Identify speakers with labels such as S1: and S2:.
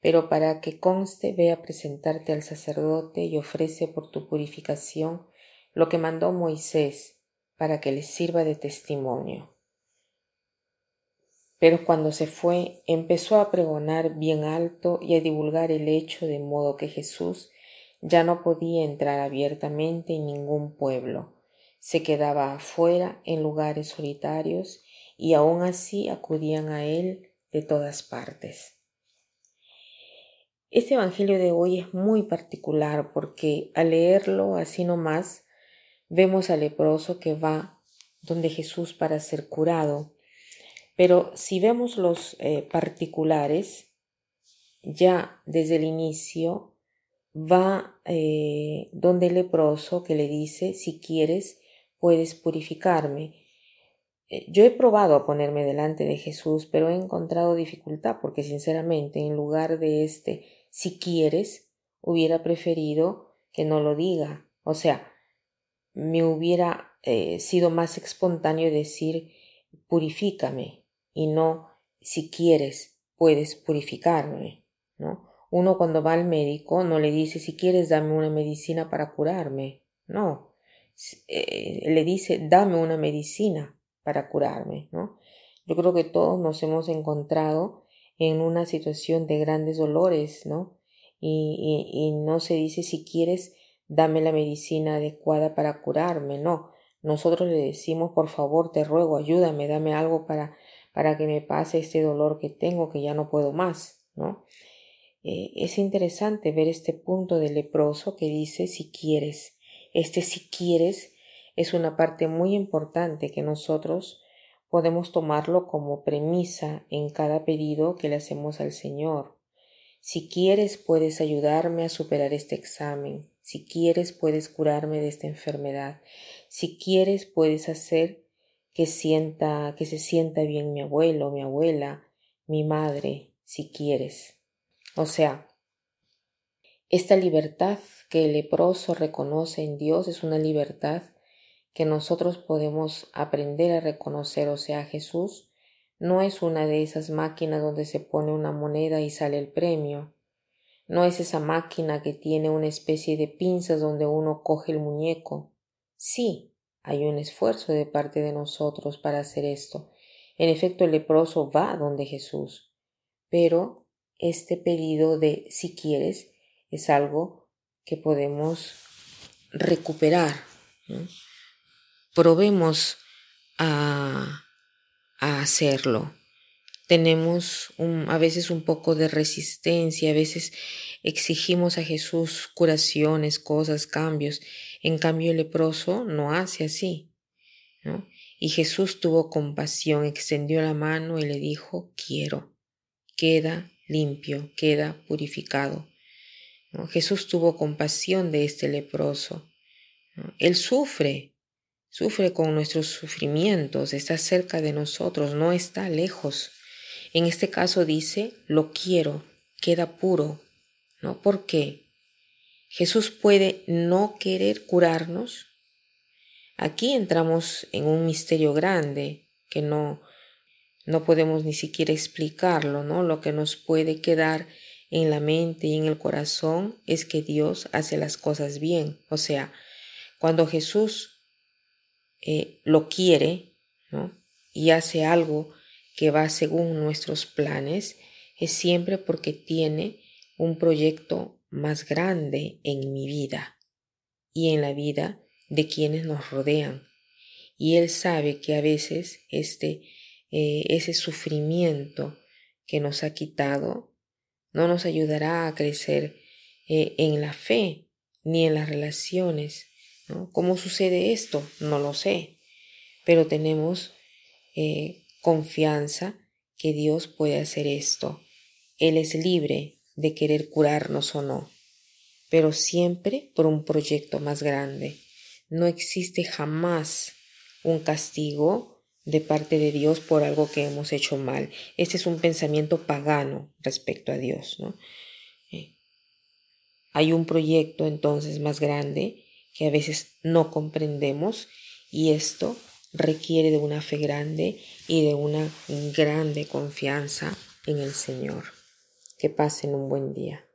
S1: pero para que conste ve a presentarte al sacerdote y ofrece por tu purificación lo que mandó Moisés para que les sirva de testimonio. Pero cuando se fue, empezó a pregonar bien alto y a divulgar el hecho de modo que Jesús ya no podía entrar abiertamente en ningún pueblo, se quedaba afuera en lugares solitarios y aun así acudían a él de todas partes. Este Evangelio de hoy es muy particular porque al leerlo así nomás vemos al leproso que va donde Jesús para ser curado. Pero si vemos los eh, particulares, ya desde el inicio va eh, donde el leproso que le dice, si quieres, puedes purificarme. Eh, yo he probado a ponerme delante de Jesús, pero he encontrado dificultad porque sinceramente en lugar de este si quieres, hubiera preferido que no lo diga. O sea, me hubiera eh, sido más espontáneo decir purifícame y no si quieres puedes purificarme, ¿no? Uno cuando va al médico no le dice si quieres dame una medicina para curarme, no, eh, le dice dame una medicina para curarme, ¿no? Yo creo que todos nos hemos encontrado en una situación de grandes dolores, ¿no? Y, no se dice si quieres, dame la medicina adecuada para curarme, no. Nosotros le decimos, por favor, te ruego, ayúdame, dame algo para, para que me pase este dolor que tengo, que ya no puedo más, ¿no? Eh, es interesante ver este punto del leproso que dice si quieres. Este si quieres es una parte muy importante que nosotros podemos tomarlo como premisa en cada pedido que le hacemos al Señor. Si quieres puedes ayudarme a superar este examen. Si quieres puedes curarme de esta enfermedad. Si quieres puedes hacer que sienta que se sienta bien mi abuelo, mi abuela, mi madre, si quieres. O sea, esta libertad que el leproso reconoce en Dios es una libertad que nosotros podemos aprender a reconocer, o sea, Jesús no es una de esas máquinas donde se pone una moneda y sale el premio. No es esa máquina que tiene una especie de pinzas donde uno coge el muñeco. Sí, hay un esfuerzo de parte de nosotros para hacer esto. En efecto, el leproso va donde Jesús. Pero este pedido de si quieres es algo que podemos recuperar probemos a, hacerlo. Tenemos a veces un poco de resistencia, a veces exigimos a Jesús curaciones, cosas, cambios. En cambio, el leproso no hace así. Y Jesús tuvo compasión, extendió la mano y le dijo, quiero, queda limpio, queda purificado. Jesús tuvo compasión de este leproso. Él sufre, sufre con nuestros sufrimientos, está cerca de nosotros, no está lejos. En este caso dice, lo quiero, queda puro. ¿No? ¿Por qué? Jesús puede no querer curarnos. Aquí entramos en un misterio grande que no no podemos ni siquiera explicarlo, ¿no? Lo que nos puede quedar en la mente y en el corazón es que Dios hace las cosas bien. O sea, cuando Jesús eh, lo quiere y hace algo que va según nuestros planes, es siempre porque tiene un proyecto más grande en mi vida y en la vida de quienes nos rodean. Y Él sabe que a veces este, eh, ese sufrimiento que nos ha quitado no nos ayudará a crecer eh, en la fe ni en las relaciones ¿Cómo sucede esto? No lo sé, pero tenemos eh, confianza que Dios puede hacer esto. Él es libre de querer curarnos o no, pero siempre por un proyecto más grande. No existe jamás un castigo de parte de Dios por algo que hemos hecho mal. Este es un pensamiento pagano respecto a Dios. Eh, hay un proyecto entonces más grande que a veces no comprendemos y esto requiere de una fe grande y de una grande confianza en el Señor. Que pasen un buen día.